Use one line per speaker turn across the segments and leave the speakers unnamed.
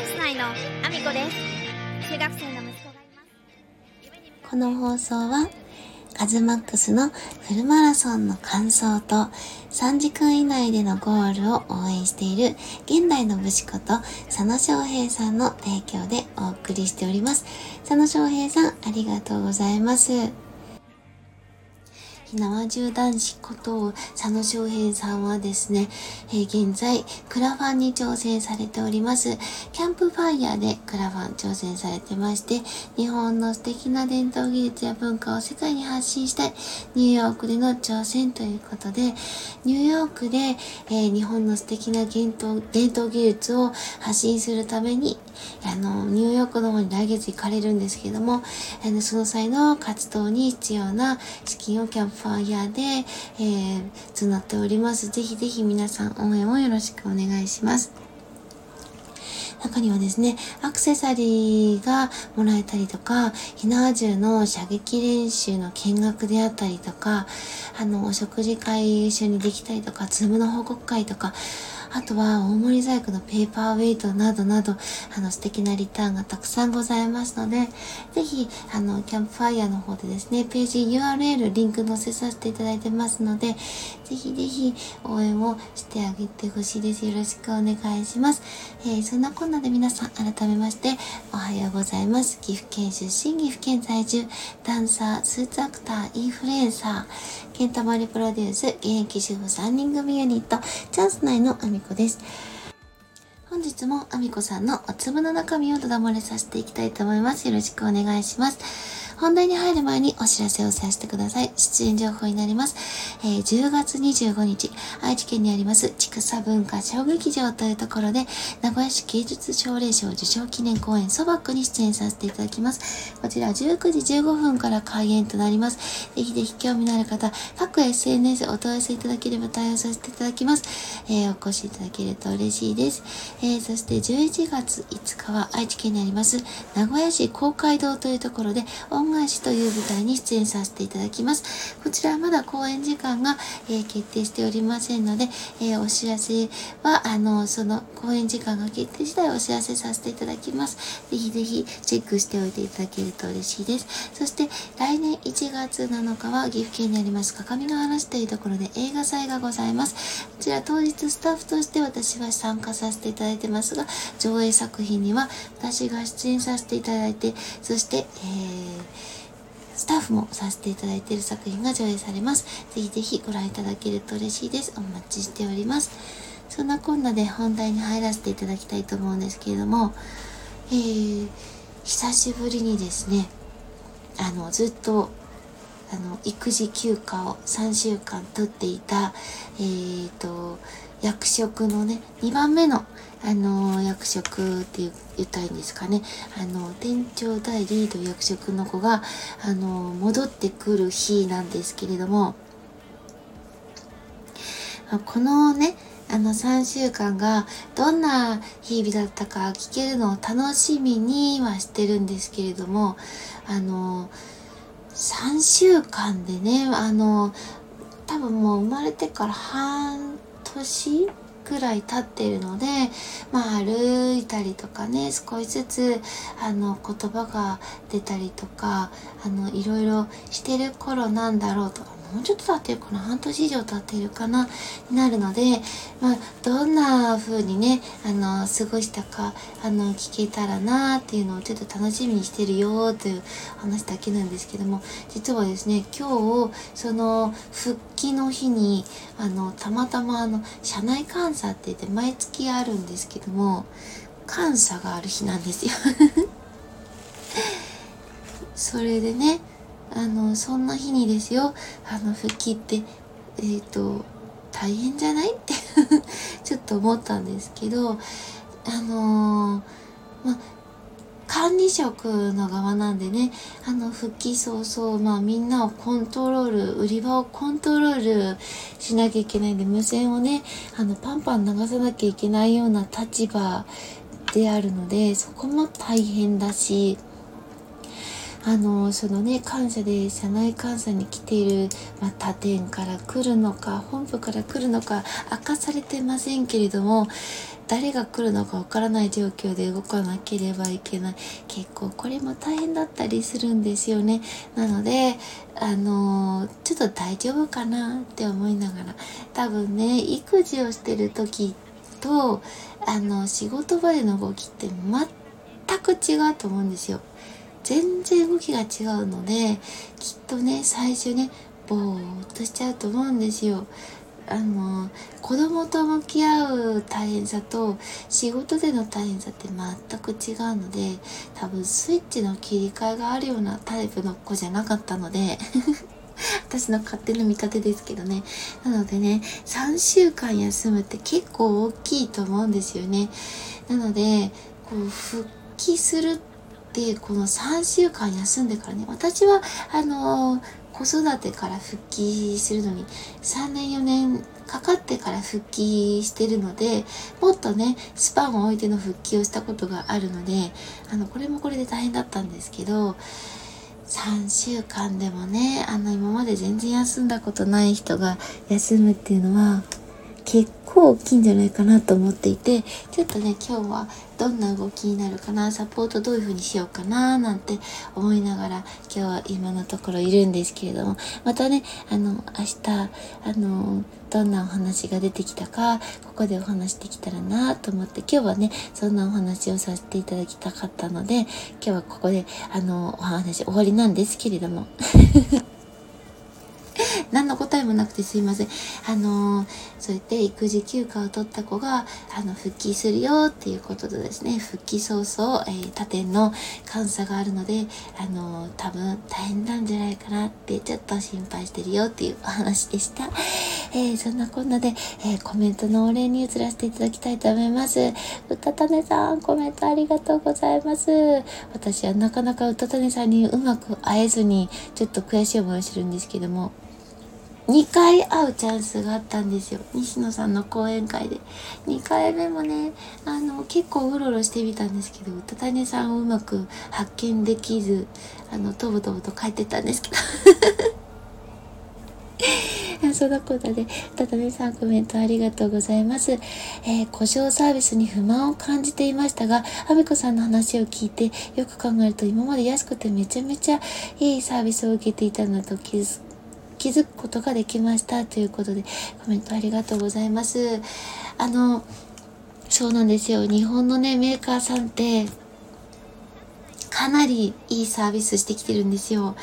ャンス内のアミコです中学生の息子がいます
この放送はカズマックスのフルマラソンの感想と3時間以内でのゴールを応援している現代の武士こと佐野翔平さんの提供でお送りしております。佐野翔平さんありがとうございます。ひなわじゅう男子こと佐野翔平さんはですね、えー、現在クラファンに挑戦されております。キャンプファイヤーでクラファン挑戦されてまして、日本の素敵な伝統技術や文化を世界に発信したいニューヨークでの挑戦ということで、ニューヨークで、えー、日本の素敵な伝統伝統技術を発信するために、あの、ニューヨークの方に来月行かれるんですけども、あの、その際の活動に必要な資金をキャンプファイヤーで、えー、募っております。ぜひぜひ皆さん応援をよろしくお願いします。中にはですね、アクセサリーがもらえたりとか、ひなわ銃の射撃練習の見学であったりとか、あの、お食事会一緒にできたりとか、 Zoom の報告会とか、あとは大盛り細工のペーパーウェイトなどなど、あの素敵なリターンがたくさんございますので、ぜひ、あの、キャンプファイヤーの方でですね、ページ URL リンク載せさせていただいてますので、ぜひぜひ応援をしてあげてほしいです。よろしくお願いします。えー、そんなこんなで皆さん改めましておはようございます。岐阜県出身、岐阜県在住、ダンサー、スーツアクター、インフルエンサー、ケンタマリプロデュース、現役主婦3人組ユニット、チャンス内のアミコです。本日もアミコさんのお粒の中身をただ漏れさせていきたいと思います。よろしくお願いします。本題に入る前にお知らせをさせてください。出演情報になります。えー、10月25日、愛知県にあります、畜産文化小劇場というところで、名古屋市芸術奨励賞受賞記念公演ソバックに出演させていただきます。こちら19時15分から開演となります。ぜひぜひ興味のある方、各 SNS お問い合わせいただければ対応させていただきます。えー、お越しいただけると嬉しいです。えー、そして11月5日は愛知県にあります、名古屋市公会堂というところで、恩返しという舞台に出演させていただきます。こちらはまだ公演時間が、えー、決定しておりませんので、えー、お知らせは、あの、その公演時間が決定次第お知らせさせていただきます。ぜひぜひチェックしておいていただけると嬉しいです。そして来年1月7日は岐阜県にあります各務原市というところで映画祭がございます。こちら当日スタッフとして私は参加させていただいてますが、上映作品には私が出演させていただいて、そして、えースタッフもさせていただいている作品が上映されます。ぜひぜひご覧いただけると嬉しいです。お待ちしております。そんなこんなで本題に入らせていただきたいと思うんですけれども、えー、久しぶりにですね、あの、ずっと、あの、育児休暇を3週間取っていた、えーと、役職のね、2番目のあの役職って言ったらいいんですかね。あの店長代理という役職の子があの戻ってくる日なんですけれどもこのねあの3週間がどんな日々だったか聞けるのを楽しみにはしてるんですけれどもあの3週間でねあの多分もう生まれてから半年くらい経ってるので、まあ、歩いたりとかね少しずつあの言葉が出たりとかあのいろいろしてる頃なんだろうともうちょっと経ってるかな？半年以上経ってるかな？になるので、まあ、どんな風にねあの過ごしたかあの聞けたらなっていうのをちょっと楽しみにしてるよという話だけなんですけども実はですね今日その復帰の日にあのたまたまあの社内監査って言って毎月あるんですけども監査がある日なんですよ。それでねあのそんな日にですよ。あの復帰ってえっ、ー、と大変じゃない？って ちょっと思ったんですけどあのー、ま管理職の側なんでねあの復帰早々、まあ、みんなをコントロール売り場をコントロールしなきゃいけないんで無線をねあのパンパン流さなきゃいけないような立場であるのでそこも大変だしあのそのね感謝で社内監査に来ている、まあ、他店から来るのか本部から来るのか明かされてませんけれども誰が来るのかわからない状況で動かなければいけない。結構これも大変だったりするんですよね。なのであのちょっと大丈夫かなって思いながら多分ね育児をしてる時とあの仕事場での動きって全く違うと思うんですよ。全然動きが違うのできっとね最初ねぼーっとしちゃうと思うんですよ。あの子供と向き合う大変さと仕事での大変さって全く違うので多分スイッチの切り替えがあるようなタイプの子じゃなかったので 私の勝手な見立てですけどね。なのでね3週間休むって結構大きいと思うんですよね。なのでこう復帰するってでこの3週間休んでからね私はあの子育てから復帰するのに3年4年かかってから復帰してるのでもっとねスパンを置いての復帰をしたことがあるのであのこれもこれで大変だったんですけど3週間でもねあの今まで全然休んだことない人が休むっていうのは結構大きいんじゃないかなと思っていてちょっとね今日はどんな動きになるかなサポートどういう風にしようかななんて思いながら今日は今のところいるんですけれどもまたねあの明日あのどんなお話が出てきたかここでお話できたらなと思って今日はねそんなお話をさせていただきたかったので今日はここであのお話終わりなんですけれども。何の答えもなくてすいません。あのー、そうやって育児休暇を取った子が、あの、復帰するよっていうことでですね、復帰早々、えー、他店の監査があるので、あのー、多分大変なんじゃないかなってちょっと心配してるよっていうお話でした。えー、そんなこんなで、えー、コメントのお礼に移らせていただきたいと思います。うたたねさん、コメントありがとうございます。私はなかなかうたたねさんにうまく会えずに、ちょっと悔しい思いをしてるんですけども、2回会うチャンスがあったんですよ。西野さんの講演会で。2回目もねあの結構うろうろしてみたんですけど歌谷さんをうまく発見できずあのとぼとぼと帰ってったんですけど。そんなことで、たたねさんコメントありがとうございます。えー、故障サービスに不満を感じていましたが、あみこさんの話を聞いて、よく考えると今まで安くてめちゃめちゃいいサービスを受けていたのと気づ気づくことができましたということでコメントありがとうございます。あの、そうなんですよ。日本のね、メーカーさんって、かなりいいサービスしてきてるんですよ。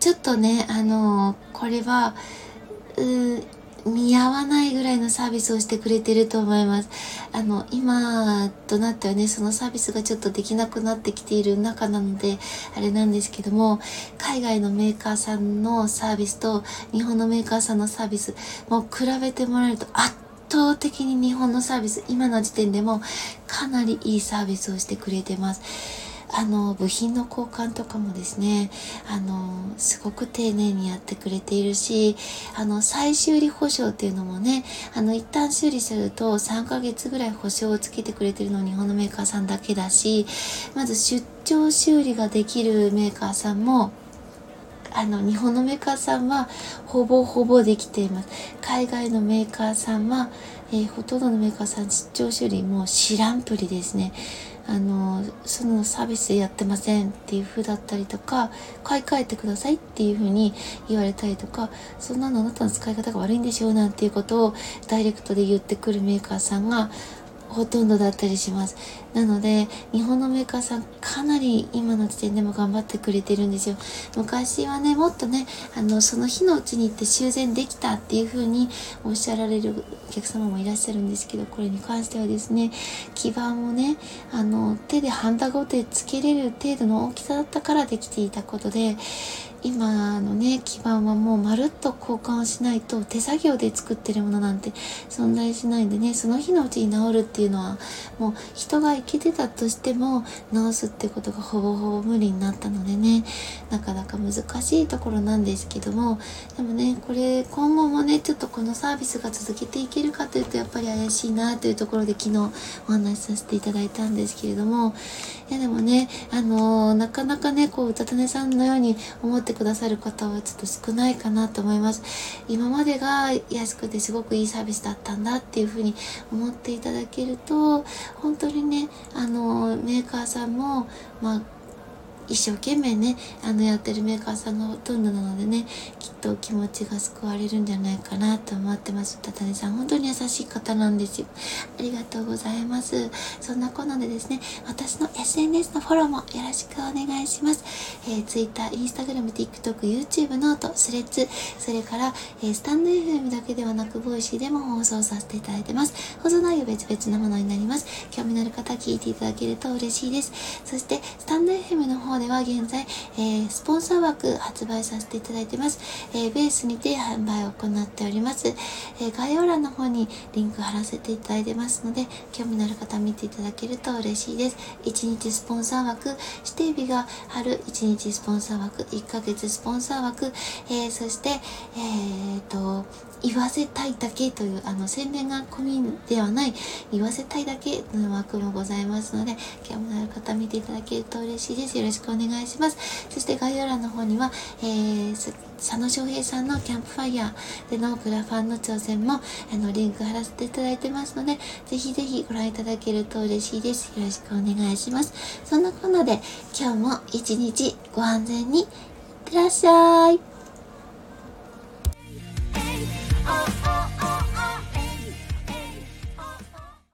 ちょっとね、あの、これは、う見合わないぐらいのサービスをしてくれてると思います。あの、今となってはね、そのサービスがちょっとできなくなってきている中なので、あれなんですけども、海外のメーカーさんのサービスと日本のメーカーさんのサービス、もう比べてもらえると圧倒的に日本のサービス、今の時点でもかなりいいサービスをしてくれてます。あの部品の交換とかもですねあのすごく丁寧にやってくれているしあの再修理保証っていうのもねあの一旦修理すると3ヶ月ぐらい保証をつけてくれてるの日本のメーカーさんだけだしまず出張修理ができるメーカーさんもあの日本のメーカーさんはほぼほぼできています。海外のメーカーさんは、えー、ほとんどのメーカーさん出張修理も知らんぷりですね。あのそのサービスやってませんっていう風だったりとか買い替えてくださいっていう風に言われたりとかそんなのあなたの使い方が悪いんでしょうなんていうことをダイレクトで言ってくるメーカーさんがほとんどだったりします。なので、日本のメーカーさんかなり今の時点でも頑張ってくれてるんですよ。昔はね、もっとね、あの、その日のうちに行って修繕できたっていう風におっしゃられるお客様もいらっしゃるんですけど、これに関してはですね、基盤をね、あの、手でハンダゴテつけれる程度の大きさだったからできていたことで、今のね基盤はもうまるっと交換をしないと手作業で作ってるものなんて存在しないんでねその日のうちに治るっていうのはもう人が生きてたとしても治すってことがほぼほぼ無理になったのでねなかなか難しいところなんですけどもでもねこれ今後もねちょっとこのサービスが続けていけるかというとやっぱり怪しいなというところで昨日お話しさせていただいたんですけれどもいやでもねあのー、なかなかねこう歌種さんのように思ってってくださる方はちょっと少ないかなと思います。今までが安くてすごくいいサービスだったんだっていうふうに思っていただけると、本当にね、あの、メーカーさんも、まあ、一生懸命ねあのやってるメーカーさんがほとんどなのでねきっと気持ちが救われるんじゃないかなと思ってます。たたねさん本当に優しい方なんですよ。ありがとうございます。そんなこんなでですね私の SNS のフォローもよろしくお願いします、えー、Twitter、Instagram、TikTok、 YouTube、note、Threads。それから、えー、スタンド FM だけではなくボイシーでも放送させていただいてます。放送内容別々なものになります。興味のある方聞いていただけると嬉しいです。そしてスタンド FM の方では現在、えー、スポンサー枠発売させていただいてます。えー、ベースにて販売を行っております。え概要欄の方にリンク貼らせていただいてますので、興味のある方見ていただけると嬉しいです。1日スポンサー枠、指定日が春1日スポンサー枠、1ヶ月スポンサー枠、えそして、えっと、言わせたいだけというあの宣伝が込みではない言わせたいだけの枠もございますので興味のある方見ていただけると嬉しいです。よろしくお願いします。そして概要欄の方には、えー、佐野翔平さんのキャンプファイヤーでのクラファンの挑戦もあのリンク貼らせていただいてますのでぜひぜひご覧いただけると嬉しいです。よろしくお願いします。そんなこんなで今日も一日ご安全にいってらっしゃい。oh, oh.